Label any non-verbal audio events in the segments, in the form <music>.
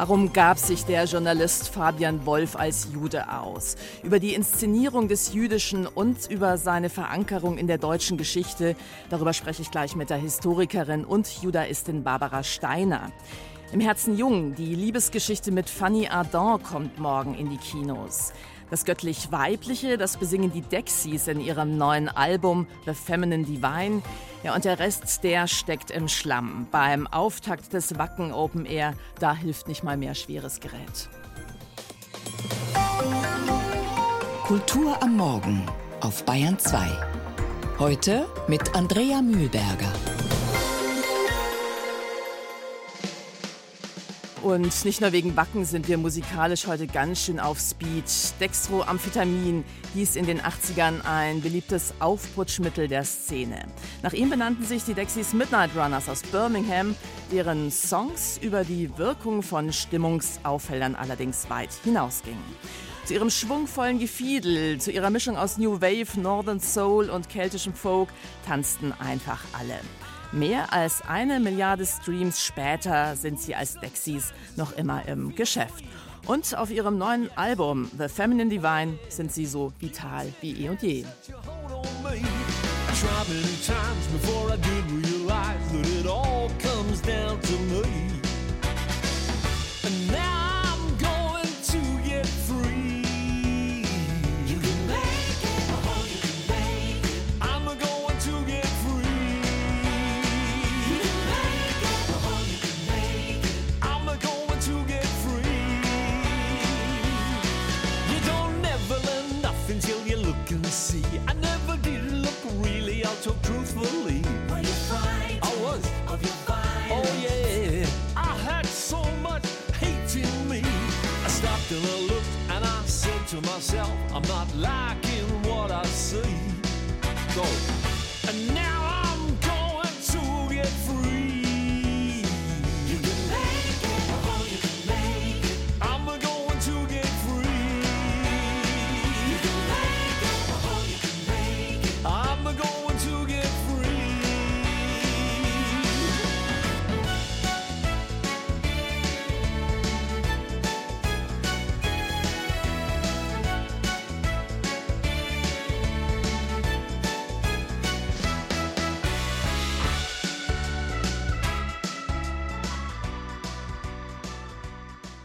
Warum gab sich der Journalist Fabian Wolf als Jude aus? Über die Inszenierung des Jüdischen und über seine Verankerung in der deutschen Geschichte, darüber spreche ich gleich mit der Historikerin und Judaistin Barbara Steiner. Im Herzen Jung, die Liebesgeschichte mit Fanny Ardant kommt morgen in die Kinos. Das göttlich-weibliche, das besingen die Dexys in ihrem neuen Album The Feminine Divine. Ja, und der Rest, der steckt im Schlamm. Beim Auftakt des Wacken Open Air, da hilft nicht mal mehr schweres Gerät. Kultur am Morgen auf Bayern 2. Heute mit Andrea Mühlberger. Und nicht nur wegen Backen sind wir musikalisch heute ganz schön auf Speed. Dextroamphetamin hieß in den 80ern ein beliebtes Aufputschmittel der Szene. Nach ihm benannten sich die Dexys Midnight Runners aus Birmingham, deren Songs über die Wirkung von Stimmungsaufhellern allerdings weit hinausgingen. Zu ihrem schwungvollen Gefiedel, zu ihrer Mischung aus New Wave, Northern Soul und keltischem Folk tanzten einfach alle. Mehr als eine Milliarde Streams später sind sie als Dexys noch immer im Geschäft. Und auf ihrem neuen Album The Feminine Divine sind sie so vital wie eh und je. And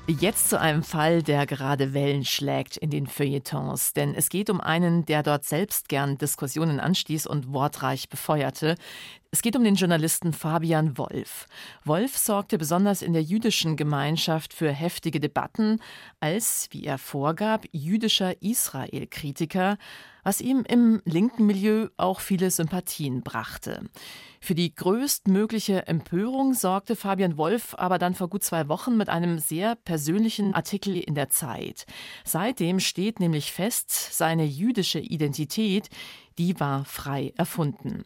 Jetzt zu einem Fall, der gerade Wellen schlägt in den Feuilletons. Denn es geht um einen, der dort selbst gern Diskussionen anstieß und wortreich befeuerte. Es geht um den Journalisten Fabian Wolf. Wolf sorgte besonders in der jüdischen Gemeinschaft für heftige Debatten als, wie er vorgab, jüdischer Israel-Kritiker, was ihm im linken Milieu auch viele Sympathien brachte. Für die größtmögliche Empörung sorgte Fabian Wolf aber dann vor gut zwei Wochen mit einem sehr persönlichen Artikel in der Zeit. Seitdem steht nämlich fest, seine jüdische Identität, die war frei erfunden.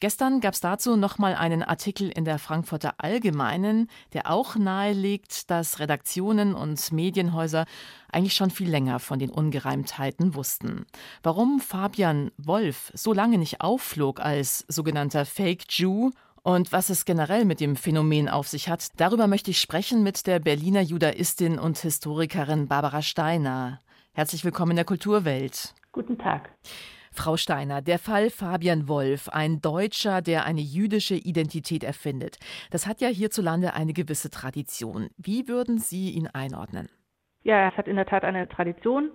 Gestern gab es dazu nochmal einen Artikel in der Frankfurter Allgemeinen, der auch nahelegt, dass Redaktionen und Medienhäuser eigentlich schon viel länger von den Ungereimtheiten wussten. Warum Fabian Wolf so lange nicht aufflog als sogenannter Fake Jew und was es generell mit dem Phänomen auf sich hat, darüber möchte ich sprechen mit der Berliner Judaistin und Historikerin Barbara Steiner. Herzlich willkommen in der Kulturwelt. Guten Tag. Frau Steiner, der Fall Fabian Wolf, ein Deutscher, der eine jüdische Identität erfindet, das hat ja hierzulande eine gewisse Tradition. Wie würden Sie ihn einordnen? Ja, es hat in der Tat eine Tradition.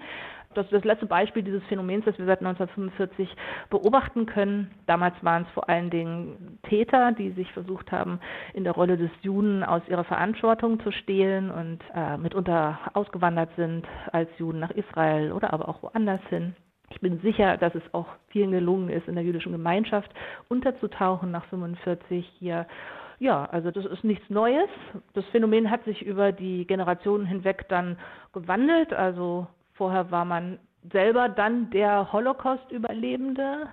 Das das letzte Beispiel dieses Phänomens, das wir seit 1945 beobachten können. Damals waren es vor allen Dingen Täter, die sich versucht haben, in der Rolle des Juden aus ihrer Verantwortung zu stehlen und äh, mitunter ausgewandert sind als Juden nach Israel oder aber auch woanders hin. Ich bin sicher, dass es auch vielen gelungen ist, in der jüdischen Gemeinschaft unterzutauchen nach 45 hier. Ja, also das ist nichts Neues. Das Phänomen hat sich über die Generationen hinweg dann gewandelt. Also vorher war man selber dann der Holocaust-Überlebende.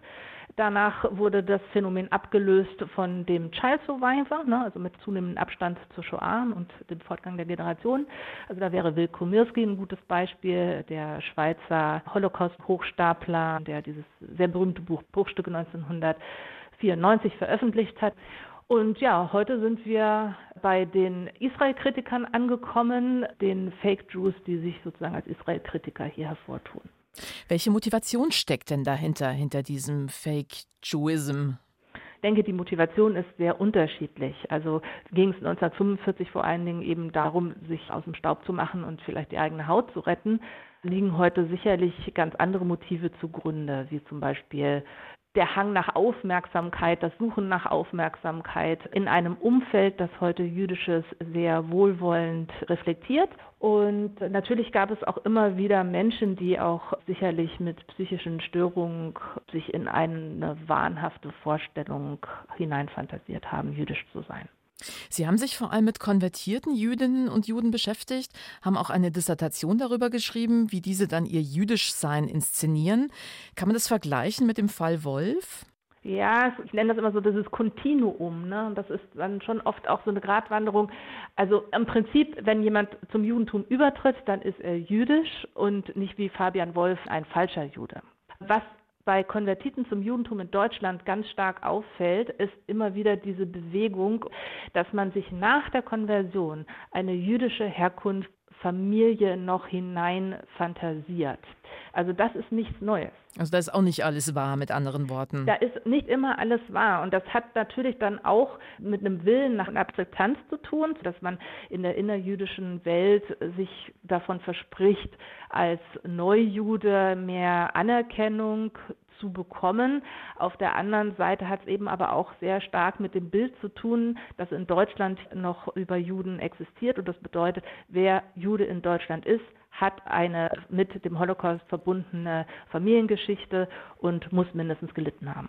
Danach wurde das Phänomen abgelöst von dem Child Survivor, ne, also mit zunehmendem Abstand zur Shoah und dem Fortgang der Generation. Also da wäre Will Komirski ein gutes Beispiel, der Schweizer Holocaust-Hochstapler, der dieses sehr berühmte Buch Bruchstücke 1994 veröffentlicht hat. Und ja, heute sind wir bei den Israel-Kritikern angekommen, den Fake Jews, die sich sozusagen als Israel-Kritiker hier hervortun. Welche Motivation steckt denn dahinter, hinter diesem Fake Jewism? Ich denke, die Motivation ist sehr unterschiedlich. Also ging es 1945 vor allen Dingen eben darum, sich aus dem Staub zu machen und vielleicht die eigene Haut zu retten. Liegen heute sicherlich ganz andere Motive zugrunde, wie zum Beispiel der Hang nach Aufmerksamkeit, das Suchen nach Aufmerksamkeit in einem Umfeld, das heute jüdisches sehr wohlwollend reflektiert. Und natürlich gab es auch immer wieder Menschen, die auch sicherlich mit psychischen Störungen sich in eine wahnhafte Vorstellung hineinfantasiert haben, jüdisch zu sein. Sie haben sich vor allem mit konvertierten Jüdinnen und Juden beschäftigt, haben auch eine Dissertation darüber geschrieben, wie diese dann ihr Jüdischsein inszenieren. Kann man das vergleichen mit dem Fall Wolf? Ja, ich nenne das immer so dieses Kontinuum. Ne? Das ist dann schon oft auch so eine Gratwanderung. Also im Prinzip, wenn jemand zum Judentum übertritt, dann ist er jüdisch und nicht wie Fabian Wolf ein falscher Jude. Was bei Konvertiten zum Judentum in Deutschland ganz stark auffällt, ist immer wieder diese Bewegung, dass man sich nach der Konversion eine jüdische Herkunft Familie noch hinein fantasiert. Also das ist nichts Neues. Also da ist auch nicht alles wahr, mit anderen Worten. Da ist nicht immer alles wahr. Und das hat natürlich dann auch mit einem Willen nach Akzeptanz zu tun, dass man in der innerjüdischen Welt sich davon verspricht, als Neujude mehr Anerkennung zu bekommen. Auf der anderen Seite hat es eben aber auch sehr stark mit dem Bild zu tun, das in Deutschland noch über Juden existiert. Und das bedeutet, wer Jude in Deutschland ist, hat eine mit dem Holocaust verbundene Familiengeschichte und muss mindestens gelitten haben.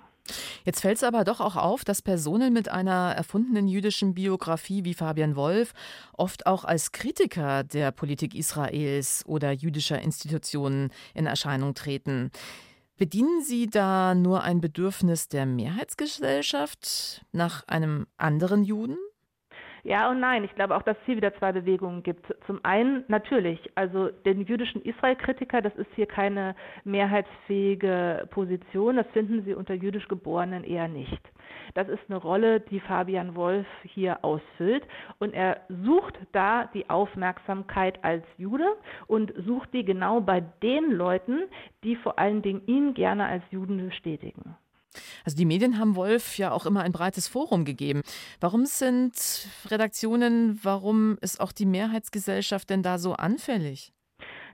Jetzt fällt es aber doch auch auf, dass Personen mit einer erfundenen jüdischen Biografie wie Fabian Wolf oft auch als Kritiker der Politik Israels oder jüdischer Institutionen in Erscheinung treten. Bedienen Sie da nur ein Bedürfnis der Mehrheitsgesellschaft nach einem anderen Juden? Ja und nein. Ich glaube auch, dass es hier wieder zwei Bewegungen gibt. Zum einen natürlich, also den jüdischen Israel-Kritiker, das ist hier keine mehrheitsfähige Position. Das finden Sie unter jüdisch Geborenen eher nicht. Das ist eine Rolle, die Fabian Wolf hier ausfüllt. Und er sucht da die Aufmerksamkeit als Jude und sucht die genau bei den Leuten, die vor allen Dingen ihn gerne als Juden bestätigen. Also die Medien haben Wolf ja auch immer ein breites Forum gegeben. Warum sind Redaktionen, warum ist auch die Mehrheitsgesellschaft denn da so anfällig?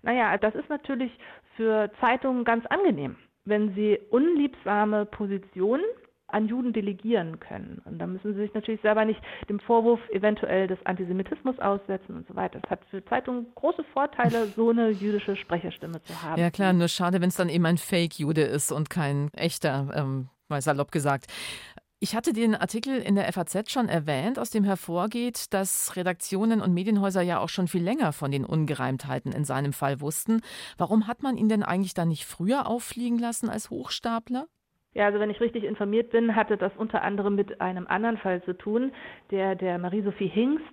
Naja, das ist natürlich für Zeitungen ganz angenehm, wenn sie unliebsame Positionen an Juden delegieren können. Und da müssen sie sich natürlich selber nicht dem Vorwurf eventuell des Antisemitismus aussetzen und so weiter. Es hat für Zeitungen große Vorteile, so eine jüdische Sprecherstimme zu haben. Ja klar, nur schade, wenn es dann eben ein Fake-Jude ist und kein echter, ähm, mal salopp gesagt. Ich hatte den Artikel in der FAZ schon erwähnt, aus dem hervorgeht, dass Redaktionen und Medienhäuser ja auch schon viel länger von den Ungereimtheiten in seinem Fall wussten. Warum hat man ihn denn eigentlich dann nicht früher auffliegen lassen als Hochstapler? Ja, also wenn ich richtig informiert bin, hatte das unter anderem mit einem anderen Fall zu tun, der der Marie-Sophie Hingst,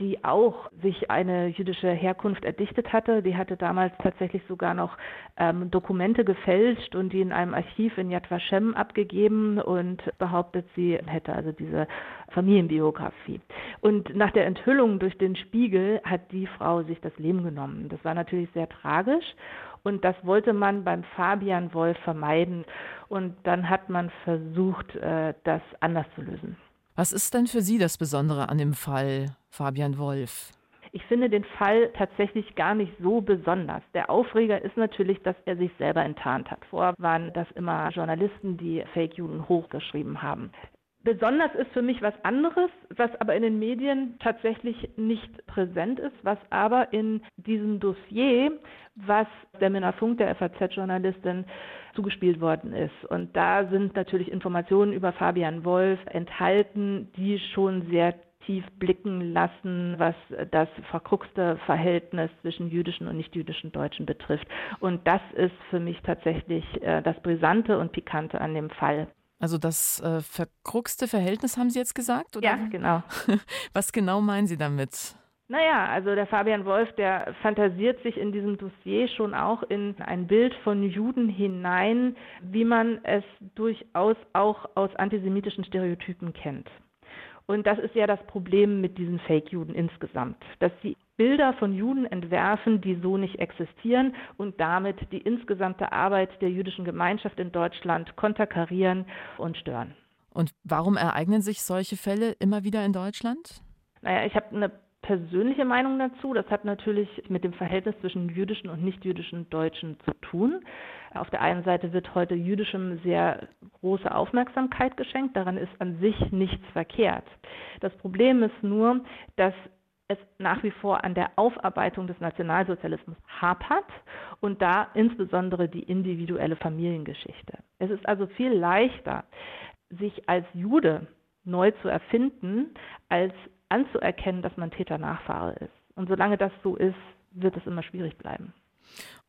die auch sich eine jüdische Herkunft erdichtet hatte. Die hatte damals tatsächlich sogar noch ähm, Dokumente gefälscht und die in einem Archiv in Yad Vashem abgegeben und behauptet, sie hätte also diese Familienbiografie. Und nach der Enthüllung durch den Spiegel hat die Frau sich das Leben genommen. Das war natürlich sehr tragisch. Und das wollte man beim Fabian Wolf vermeiden. Und dann hat man versucht, äh, das anders zu lösen. Was ist denn für Sie das Besondere an dem Fall Fabian Wolf? Ich finde den Fall tatsächlich gar nicht so besonders. Der Aufreger ist natürlich, dass er sich selber enttarnt hat. Vorher waren das immer Journalisten, die Fake-Juden hochgeschrieben haben. Besonders ist für mich was anderes, was aber in den Medien tatsächlich nicht präsent ist, was aber in diesem Dossier, was der Minna Funk, der FAZ-Journalistin, zugespielt worden ist. Und da sind natürlich Informationen über Fabian Wolf enthalten, die schon sehr tief blicken lassen, was das verkruxte Verhältnis zwischen jüdischen und nichtjüdischen Deutschen betrifft. Und das ist für mich tatsächlich äh, das Brisante und Pikante an dem Fall. Also das äh, verkruxte Verhältnis haben Sie jetzt gesagt? Oder? Ja, genau. <laughs> Was genau meinen Sie damit? Naja, also der Fabian Wolf, der fantasiert sich in diesem Dossier schon auch in ein Bild von Juden hinein, wie man es durchaus auch aus antisemitischen Stereotypen kennt. Und das ist ja das Problem mit diesen Fake-Juden insgesamt, dass sie Bilder von Juden entwerfen, die so nicht existieren und damit die insgesamte Arbeit der jüdischen Gemeinschaft in Deutschland konterkarieren und stören. Und warum ereignen sich solche Fälle immer wieder in Deutschland? Naja, ich habe eine persönliche Meinung dazu. Das hat natürlich mit dem Verhältnis zwischen jüdischen und nichtjüdischen Deutschen zu tun. Auf der einen Seite wird heute jüdischem sehr große Aufmerksamkeit geschenkt. Daran ist an sich nichts verkehrt. Das Problem ist nur, dass es nach wie vor an der Aufarbeitung des Nationalsozialismus hapert und da insbesondere die individuelle Familiengeschichte. Es ist also viel leichter, sich als Jude neu zu erfinden, als anzuerkennen, dass man Täter-Nachfahre ist. Und solange das so ist, wird es immer schwierig bleiben.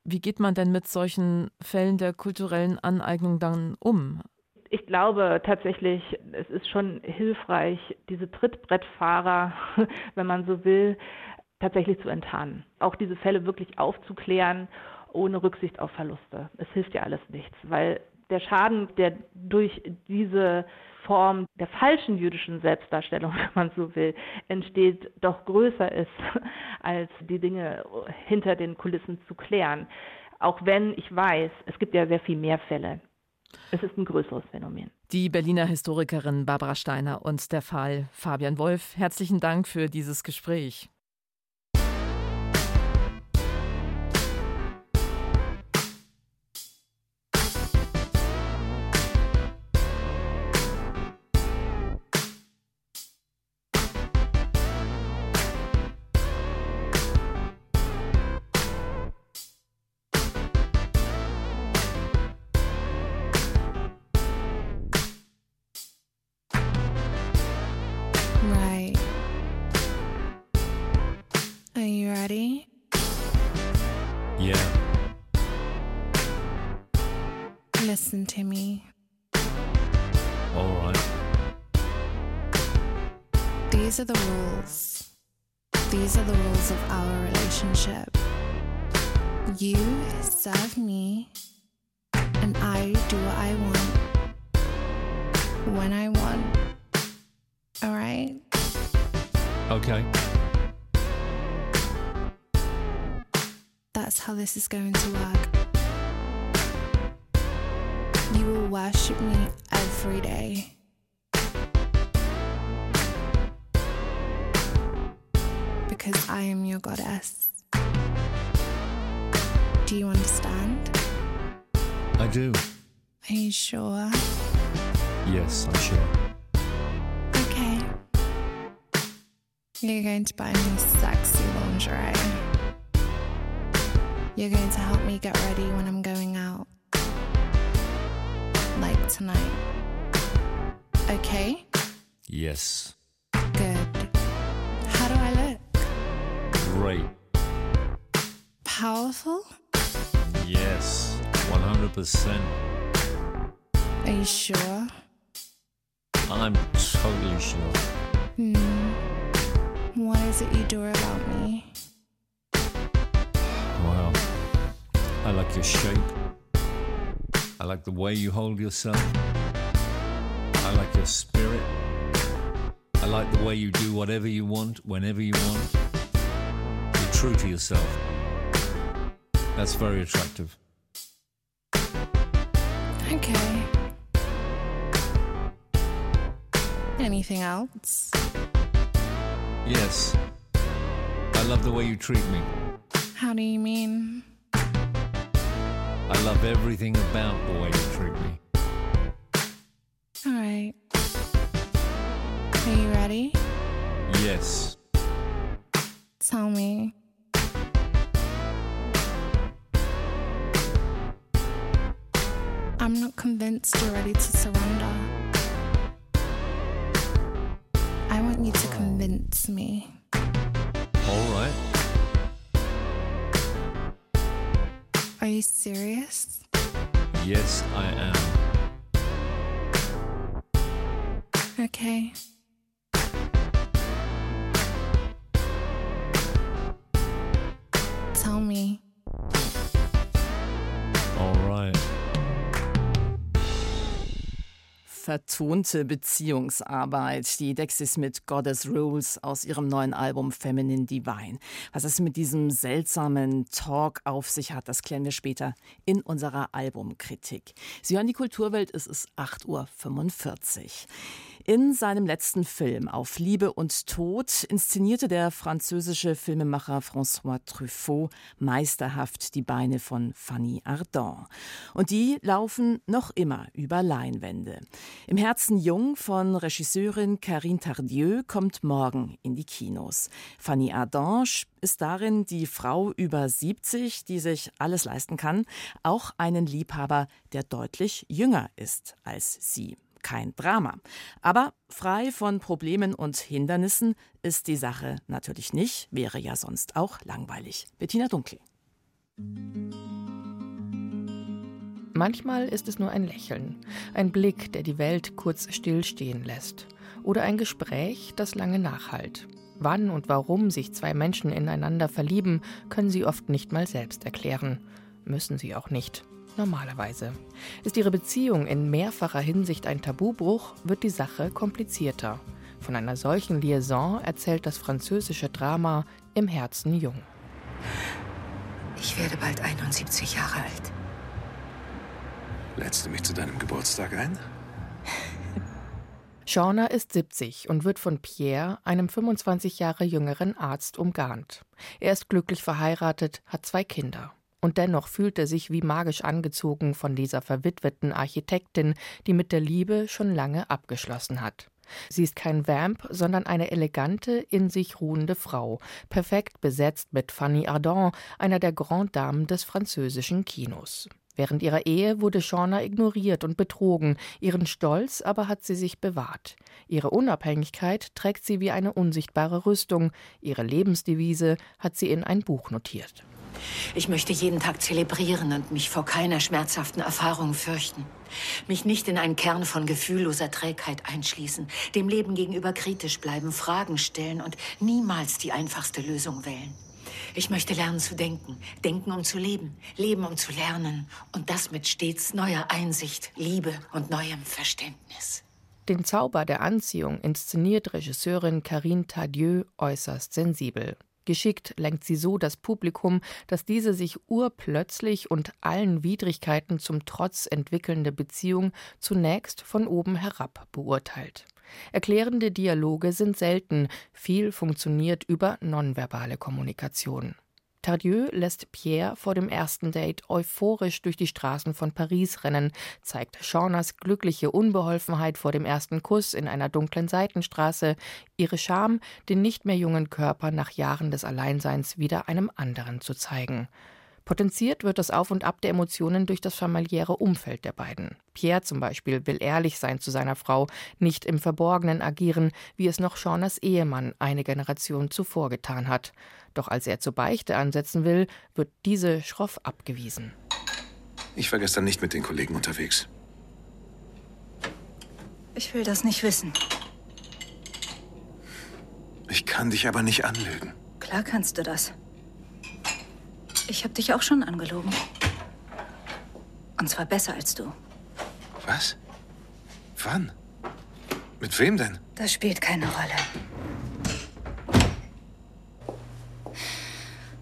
Wie geht man denn mit solchen Fällen der kulturellen Aneignung dann um? Ich glaube tatsächlich, es ist schon hilfreich, diese Trittbrettfahrer, <laughs> wenn man so will, tatsächlich zu enttarnen. Auch diese Fälle wirklich aufzuklären, ohne Rücksicht auf Verluste. Es hilft ja alles nichts, weil der Schaden, der durch diese Form der falschen jüdischen Selbstdarstellung, <laughs> wenn man so will, entsteht, doch größer ist, <laughs> als die Dinge hinter den Kulissen zu klären. Auch wenn ich weiß, es gibt ja sehr viel mehr Fälle. Es ist ein größeres Phänomen. Die Berliner Historikerin Barbara Steiner und der Fall Fabian Wolf, herzlichen Dank für dieses Gespräch. Listen to me. All right. These are the rules. These are the rules of our relationship. You serve me, and I do what I want when I want. All right? Okay. That's how this is going to work. You will worship me every day. Because I am your goddess. Do you understand? I do. Are you sure? Yes, I'm sure. Okay. You're going to buy me sexy lingerie. You're going to help me get ready when I'm going out like tonight. Okay? Yes. Good. How do I look? Great. Powerful? Yes. 100%. Are you sure? I'm totally sure. Hmm. What is it you do about me? I like your shape. I like the way you hold yourself. I like your spirit. I like the way you do whatever you want, whenever you want. You're true to yourself. That's very attractive. Okay. Anything else? Yes. I love the way you treat me. How do you mean? I love everything about the way you treat me. All right. Are you ready? Yes. Tell me. I'm not convinced you're ready to surrender. I want you to oh. convince me. All right. You serious? Yes, I am. Okay. Tell me. Vertonte Beziehungsarbeit. Die Dexys mit Goddess Rules aus ihrem neuen Album Feminine Divine. Was es mit diesem seltsamen Talk auf sich hat, das klären wir später in unserer Albumkritik. Sie hören die Kulturwelt, es ist 8.45 Uhr. In seinem letzten Film Auf Liebe und Tod inszenierte der französische Filmemacher François Truffaut meisterhaft die Beine von Fanny Ardant. Und die laufen noch immer über Leinwände. Im Herzen jung von Regisseurin Karine Tardieu kommt morgen in die Kinos. Fanny Ardant ist darin die Frau über 70, die sich alles leisten kann, auch einen Liebhaber, der deutlich jünger ist als sie kein Drama. Aber frei von Problemen und Hindernissen ist die Sache natürlich nicht, wäre ja sonst auch langweilig. Bettina Dunkel. Manchmal ist es nur ein Lächeln, ein Blick, der die Welt kurz stillstehen lässt. Oder ein Gespräch, das lange nachhalt. Wann und warum sich zwei Menschen ineinander verlieben, können sie oft nicht mal selbst erklären. Müssen sie auch nicht. Normalerweise. Ist ihre Beziehung in mehrfacher Hinsicht ein Tabubruch, wird die Sache komplizierter. Von einer solchen Liaison erzählt das französische Drama Im Herzen jung. Ich werde bald 71 Jahre alt. Lädst du mich zu deinem Geburtstag ein? <laughs> Shauna ist 70 und wird von Pierre, einem 25 Jahre jüngeren Arzt, umgarnt. Er ist glücklich verheiratet, hat zwei Kinder. Und dennoch fühlt er sich wie magisch angezogen von dieser verwitweten Architektin, die mit der Liebe schon lange abgeschlossen hat. Sie ist kein Vamp, sondern eine elegante, in sich ruhende Frau, perfekt besetzt mit Fanny Ardant, einer der Grand Damen des französischen Kinos. Während ihrer Ehe wurde Shauna ignoriert und betrogen, ihren Stolz aber hat sie sich bewahrt. Ihre Unabhängigkeit trägt sie wie eine unsichtbare Rüstung, ihre Lebensdevise hat sie in ein Buch notiert. Ich möchte jeden Tag zelebrieren und mich vor keiner schmerzhaften Erfahrung fürchten. Mich nicht in einen Kern von gefühlloser Trägheit einschließen, dem Leben gegenüber kritisch bleiben, Fragen stellen und niemals die einfachste Lösung wählen. Ich möchte lernen zu denken, denken um zu leben, leben um zu lernen und das mit stets neuer Einsicht, Liebe und neuem Verständnis. Den Zauber der Anziehung inszeniert Regisseurin Karine Tardieu äußerst sensibel. Geschickt lenkt sie so das Publikum, dass diese sich urplötzlich und allen Widrigkeiten zum Trotz entwickelnde Beziehung zunächst von oben herab beurteilt. Erklärende Dialoge sind selten, viel funktioniert über nonverbale Kommunikation. Tardieu lässt Pierre vor dem ersten Date euphorisch durch die Straßen von Paris rennen, zeigt Shaunas glückliche Unbeholfenheit vor dem ersten Kuss in einer dunklen Seitenstraße, ihre Scham, den nicht mehr jungen Körper nach Jahren des Alleinseins wieder einem anderen zu zeigen. Potenziert wird das Auf und Ab der Emotionen durch das familiäre Umfeld der beiden. Pierre zum Beispiel will ehrlich sein zu seiner Frau, nicht im Verborgenen agieren, wie es noch Shaunas Ehemann eine Generation zuvor getan hat. Doch als er zur Beichte ansetzen will, wird diese schroff abgewiesen. Ich war gestern nicht mit den Kollegen unterwegs. Ich will das nicht wissen. Ich kann dich aber nicht anlügen. Klar kannst du das. Ich habe dich auch schon angelogen. Und zwar besser als du. Was? Wann? Mit wem denn? Das spielt keine Rolle.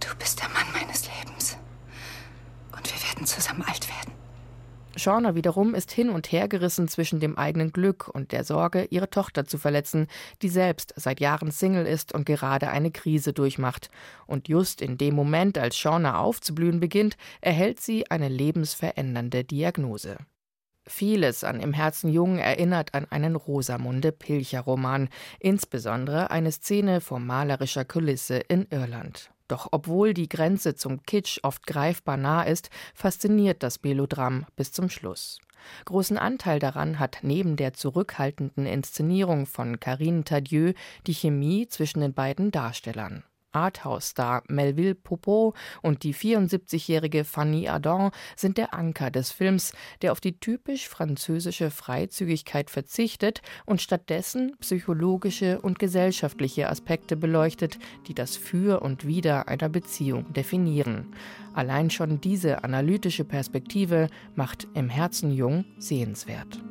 Du bist der Mann meines Lebens. Und wir werden zusammen alt werden. Shauna wiederum ist hin und her gerissen zwischen dem eigenen Glück und der Sorge, ihre Tochter zu verletzen, die selbst seit Jahren Single ist und gerade eine Krise durchmacht. Und just in dem Moment, als Shauna aufzublühen beginnt, erhält sie eine lebensverändernde Diagnose. Vieles an Im Herzen Jung erinnert an einen Rosamunde Pilcher-Roman, insbesondere eine Szene vor malerischer Kulisse in Irland. Doch obwohl die Grenze zum Kitsch oft greifbar nah ist, fasziniert das Melodram bis zum Schluss. Großen Anteil daran hat neben der zurückhaltenden Inszenierung von Karine Tadieu die Chemie zwischen den beiden Darstellern. Arthouse-Star Melville Poupeau und die 74-jährige Fanny Ardant sind der Anker des Films, der auf die typisch französische Freizügigkeit verzichtet und stattdessen psychologische und gesellschaftliche Aspekte beleuchtet, die das Für und Wider einer Beziehung definieren. Allein schon diese analytische Perspektive macht im Herzen jung sehenswert.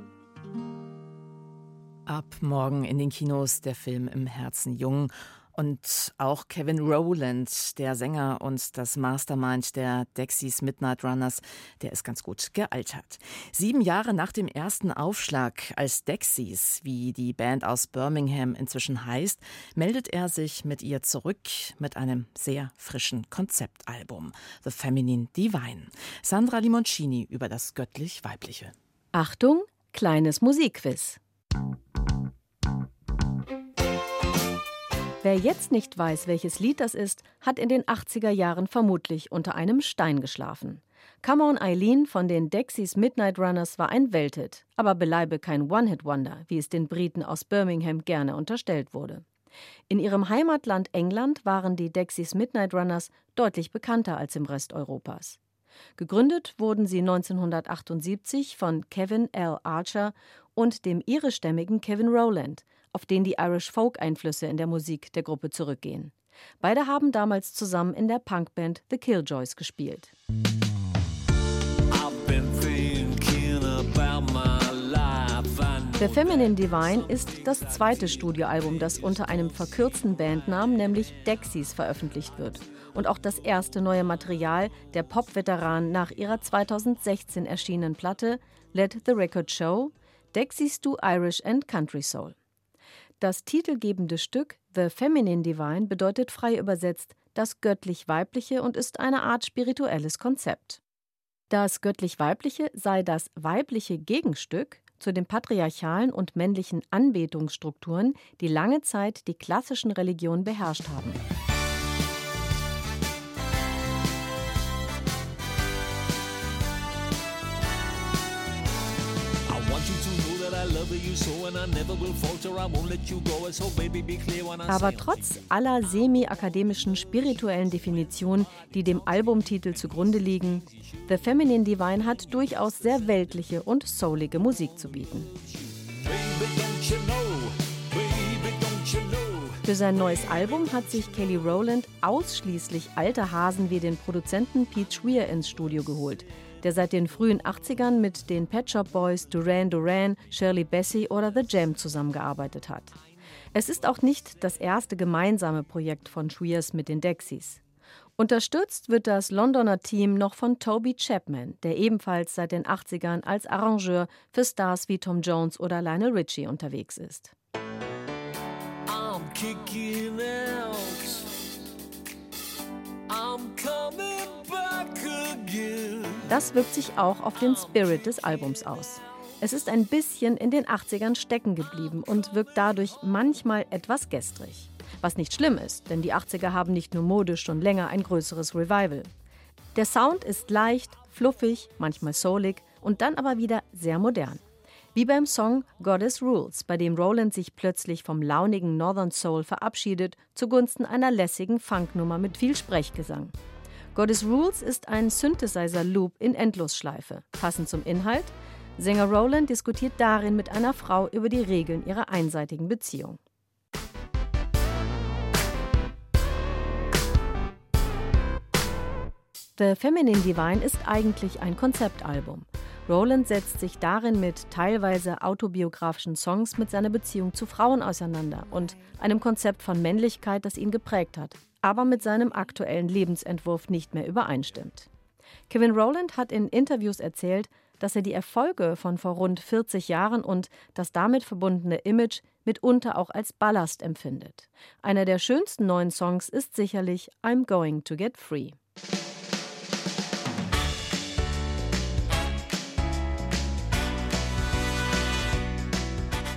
Ab morgen in den Kinos der Film Im Herzen jung. Und auch Kevin Rowland, der Sänger und das Mastermind der Dexys Midnight Runners, der ist ganz gut gealtert. Sieben Jahre nach dem ersten Aufschlag als Dexys, wie die Band aus Birmingham inzwischen heißt, meldet er sich mit ihr zurück mit einem sehr frischen Konzeptalbum, The Feminine Divine. Sandra Limoncini über das göttlich-weibliche. Achtung, kleines Musikquiz. Wer jetzt nicht weiß, welches Lied das ist, hat in den 80er Jahren vermutlich unter einem Stein geschlafen. Come On Eileen von den Dexys Midnight Runners war ein Welthit, aber beleibe kein One-Hit-Wonder, wie es den Briten aus Birmingham gerne unterstellt wurde. In ihrem Heimatland England waren die Dexys Midnight Runners deutlich bekannter als im Rest Europas. Gegründet wurden sie 1978 von Kevin L. Archer und dem irischstämmigen Kevin Rowland, auf den die Irish Folk-Einflüsse in der Musik der Gruppe zurückgehen. Beide haben damals zusammen in der Punkband The Killjoys gespielt. The Feminine Divine ist das zweite Studioalbum, das unter einem verkürzten Bandnamen, nämlich Dexys, veröffentlicht wird. Und auch das erste neue Material der Pop-Veteran nach ihrer 2016 erschienenen Platte Let the Record Show, Dexys do Irish and Country Soul. Das titelgebende Stück The Feminine Divine bedeutet frei übersetzt das göttlich-weibliche und ist eine Art spirituelles Konzept. Das göttlich-weibliche sei das weibliche Gegenstück zu den patriarchalen und männlichen Anbetungsstrukturen, die lange Zeit die klassischen Religionen beherrscht haben. Aber trotz aller semi-akademischen spirituellen Definitionen, die dem Albumtitel zugrunde liegen, The Feminine Divine hat durchaus sehr weltliche und soulige Musik zu bieten. Für sein neues Album hat sich Kelly Rowland ausschließlich alte Hasen wie den Produzenten Pete Schweer ins Studio geholt – der seit den frühen 80ern mit den Pet Shop Boys, Duran Duran, Shirley Bassey oder The Jam zusammengearbeitet hat. Es ist auch nicht das erste gemeinsame Projekt von Schweers mit den Dexys. Unterstützt wird das Londoner Team noch von Toby Chapman, der ebenfalls seit den 80ern als Arrangeur für Stars wie Tom Jones oder Lionel Richie unterwegs ist. I'm kicking out. Das wirkt sich auch auf den Spirit des Albums aus. Es ist ein bisschen in den 80ern stecken geblieben und wirkt dadurch manchmal etwas gestrig. Was nicht schlimm ist, denn die 80er haben nicht nur modisch schon länger ein größeres Revival. Der Sound ist leicht, fluffig, manchmal soulig und dann aber wieder sehr modern. Wie beim Song Goddess Rules, bei dem Roland sich plötzlich vom launigen Northern Soul verabschiedet zugunsten einer lässigen Funknummer mit viel Sprechgesang. Goddess Rules ist ein Synthesizer-Loop in Endlosschleife. Passend zum Inhalt, Sänger Roland diskutiert darin mit einer Frau über die Regeln ihrer einseitigen Beziehung. The Feminine Divine ist eigentlich ein Konzeptalbum. Roland setzt sich darin mit teilweise autobiografischen Songs mit seiner Beziehung zu Frauen auseinander und einem Konzept von Männlichkeit, das ihn geprägt hat aber mit seinem aktuellen Lebensentwurf nicht mehr übereinstimmt. Kevin Rowland hat in Interviews erzählt, dass er die Erfolge von vor rund 40 Jahren und das damit verbundene Image mitunter auch als Ballast empfindet. Einer der schönsten neuen Songs ist sicherlich I'm Going to Get Free.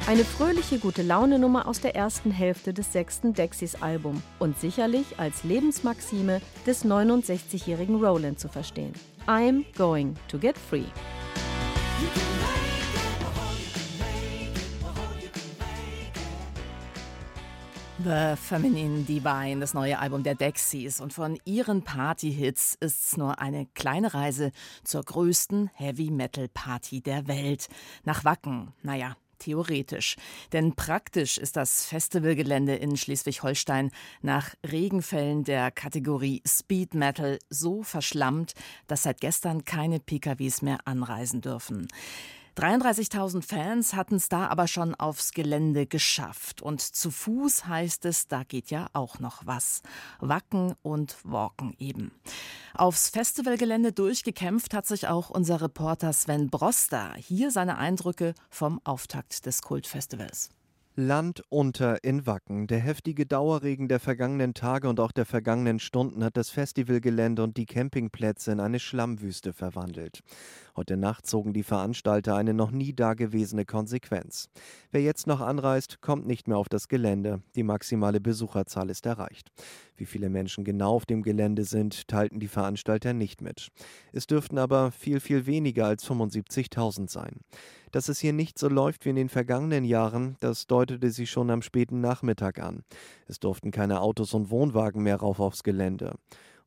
Eine fröhliche gute Laune Nummer aus der ersten Hälfte des sechsten Dexys Album und sicherlich als Lebensmaxime des 69-jährigen Roland zu verstehen. I'm going to get free. The Feminine Divine, das neue Album der Dexys. Und von ihren Party-Hits ist es nur eine kleine Reise zur größten Heavy-Metal-Party der Welt. Nach Wacken. Naja, theoretisch. Denn praktisch ist das Festivalgelände in Schleswig-Holstein nach Regenfällen der Kategorie Speed Metal so verschlammt, dass seit gestern keine PKWs mehr anreisen dürfen. 33.000 Fans hatten es da aber schon aufs Gelände geschafft. Und zu Fuß heißt es, da geht ja auch noch was. Wacken und Walken eben. Aufs Festivalgelände durchgekämpft hat sich auch unser Reporter Sven Broster. Hier seine Eindrücke vom Auftakt des Kultfestivals. Land unter in Wacken. Der heftige Dauerregen der vergangenen Tage und auch der vergangenen Stunden hat das Festivalgelände und die Campingplätze in eine Schlammwüste verwandelt. Heute Nacht zogen die Veranstalter eine noch nie dagewesene Konsequenz. Wer jetzt noch anreist, kommt nicht mehr auf das Gelände. Die maximale Besucherzahl ist erreicht. Wie viele Menschen genau auf dem Gelände sind, teilten die Veranstalter nicht mit. Es dürften aber viel, viel weniger als 75.000 sein. Dass es hier nicht so läuft wie in den vergangenen Jahren, das deutete sich schon am späten Nachmittag an. Es durften keine Autos und Wohnwagen mehr rauf aufs Gelände.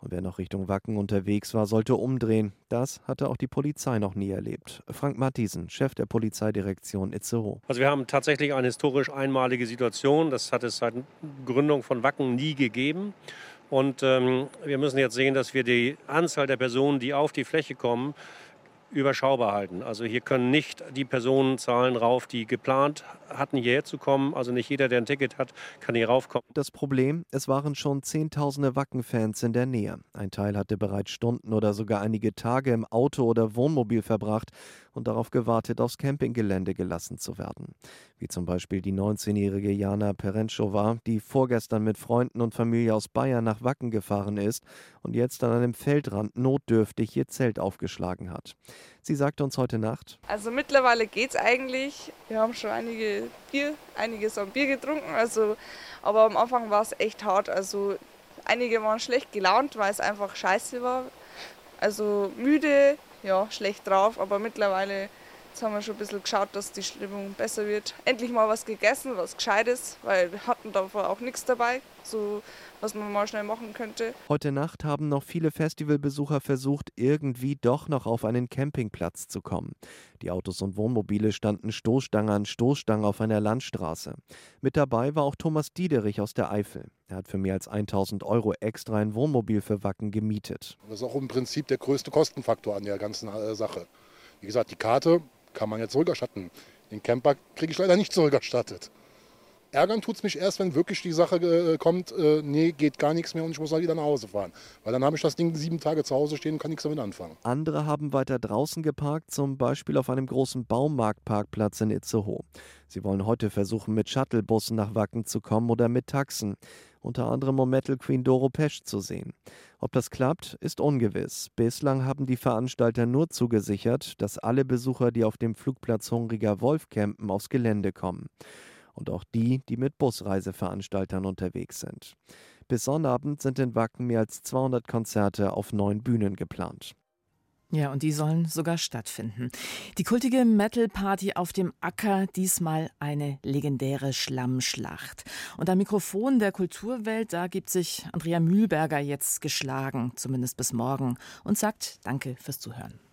Und wer noch Richtung Wacken unterwegs war, sollte umdrehen. Das hatte auch die Polizei noch nie erlebt. Frank Matthiesen, Chef der Polizeidirektion Itzehoe. Also wir haben tatsächlich eine historisch einmalige Situation. Das hat es seit Gründung von Wacken nie gegeben. Und ähm, wir müssen jetzt sehen, dass wir die Anzahl der Personen, die auf die Fläche kommen, überschaubar halten. Also hier können nicht die Personenzahlen rauf, die geplant hatten, hierher zu kommen. Also nicht jeder, der ein Ticket hat, kann hier raufkommen. Das Problem, es waren schon Zehntausende Wacken-Fans in der Nähe. Ein Teil hatte bereits Stunden oder sogar einige Tage im Auto oder Wohnmobil verbracht und darauf gewartet, aufs Campinggelände gelassen zu werden. Wie zum Beispiel die 19-jährige Jana Perenchova, die vorgestern mit Freunden und Familie aus Bayern nach Wacken gefahren ist und jetzt an einem Feldrand notdürftig ihr Zelt aufgeschlagen hat. Sie sagte uns heute Nacht: Also mittlerweile geht's eigentlich. Wir haben schon einige Bier, einiges an Bier getrunken. Also, aber am Anfang war es echt hart. Also einige waren schlecht gelaunt, weil es einfach scheiße war. Also müde, ja, schlecht drauf, aber mittlerweile Jetzt haben wir schon ein bisschen geschaut, dass die Stimmung besser wird. Endlich mal was gegessen, was Gescheites, weil wir hatten davor auch nichts dabei, so was man mal schnell machen könnte. Heute Nacht haben noch viele Festivalbesucher versucht, irgendwie doch noch auf einen Campingplatz zu kommen. Die Autos und Wohnmobile standen Stoßstange an Stoßstange auf einer Landstraße. Mit dabei war auch Thomas Diederich aus der Eifel. Er hat für mehr als 1000 Euro extra ein Wohnmobil für Wacken gemietet. Das ist auch im Prinzip der größte Kostenfaktor an der ganzen äh, Sache. Wie gesagt, die Karte kann man jetzt zurückerstatten. Den Camper kriege ich leider nicht zurückerstattet. Ärgern tut es mich erst, wenn wirklich die Sache äh, kommt, äh, nee, geht gar nichts mehr und ich muss mal wieder nach Hause fahren. Weil dann habe ich das Ding sieben Tage zu Hause stehen und kann nichts damit anfangen. Andere haben weiter draußen geparkt, zum Beispiel auf einem großen Baumarktparkplatz in Itzehoe. Sie wollen heute versuchen, mit Shuttlebussen nach Wacken zu kommen oder mit Taxen unter anderem um Metal Queen Doro Pesch zu sehen. Ob das klappt, ist ungewiss. Bislang haben die Veranstalter nur zugesichert, dass alle Besucher, die auf dem Flugplatz Hungriger Wolf campen, aufs Gelände kommen. Und auch die, die mit Busreiseveranstaltern unterwegs sind. Bis Sonnabend sind in Wacken mehr als 200 Konzerte auf neun Bühnen geplant. Ja, und die sollen sogar stattfinden. Die kultige Metal-Party auf dem Acker, diesmal eine legendäre Schlammschlacht. Und am Mikrofon der Kulturwelt, da gibt sich Andrea Mühlberger jetzt geschlagen, zumindest bis morgen, und sagt Danke fürs Zuhören.